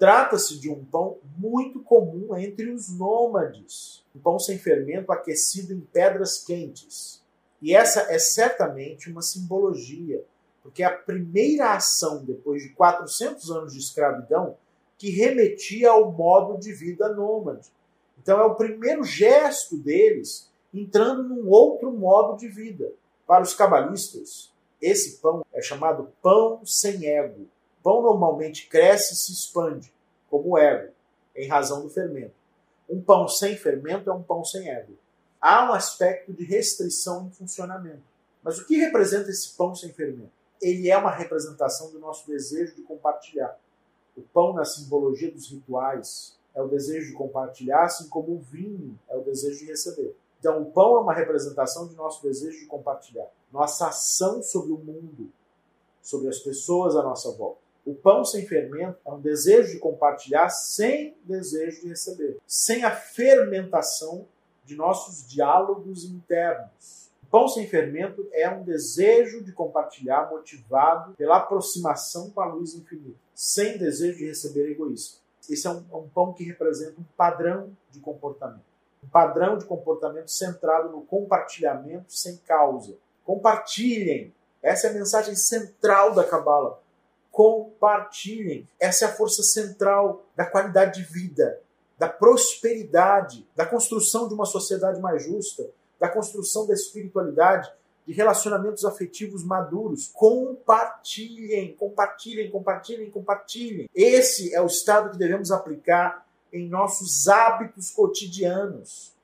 Trata-se de um pão muito comum entre os nômades, um pão sem fermento aquecido em pedras quentes. E essa é certamente uma simbologia, porque é a primeira ação depois de 400 anos de escravidão que remetia ao modo de vida nômade. Então é o primeiro gesto deles entrando num outro modo de vida. Para os cabalistas, esse pão é chamado pão sem ego, Pão normalmente cresce e se expande, como o ego, em razão do fermento. Um pão sem fermento é um pão sem ego. Há um aspecto de restrição em funcionamento. Mas o que representa esse pão sem fermento? Ele é uma representação do nosso desejo de compartilhar. O pão, na simbologia dos rituais, é o desejo de compartilhar, assim como o vinho é o desejo de receber. Então, o pão é uma representação de nosso desejo de compartilhar. Nossa ação sobre o mundo, sobre as pessoas à nossa volta. O pão sem fermento é um desejo de compartilhar sem desejo de receber, sem a fermentação de nossos diálogos internos. O pão sem fermento é um desejo de compartilhar motivado pela aproximação com a luz infinita, sem desejo de receber egoísmo. Esse é um, é um pão que representa um padrão de comportamento. Um padrão de comportamento centrado no compartilhamento sem causa. Compartilhem. Essa é a mensagem central da Cabala compartilhem. Essa é a força central da qualidade de vida, da prosperidade, da construção de uma sociedade mais justa, da construção da espiritualidade, de relacionamentos afetivos maduros. Compartilhem, compartilhem, compartilhem, compartilhem. Esse é o estado que devemos aplicar em nossos hábitos cotidianos.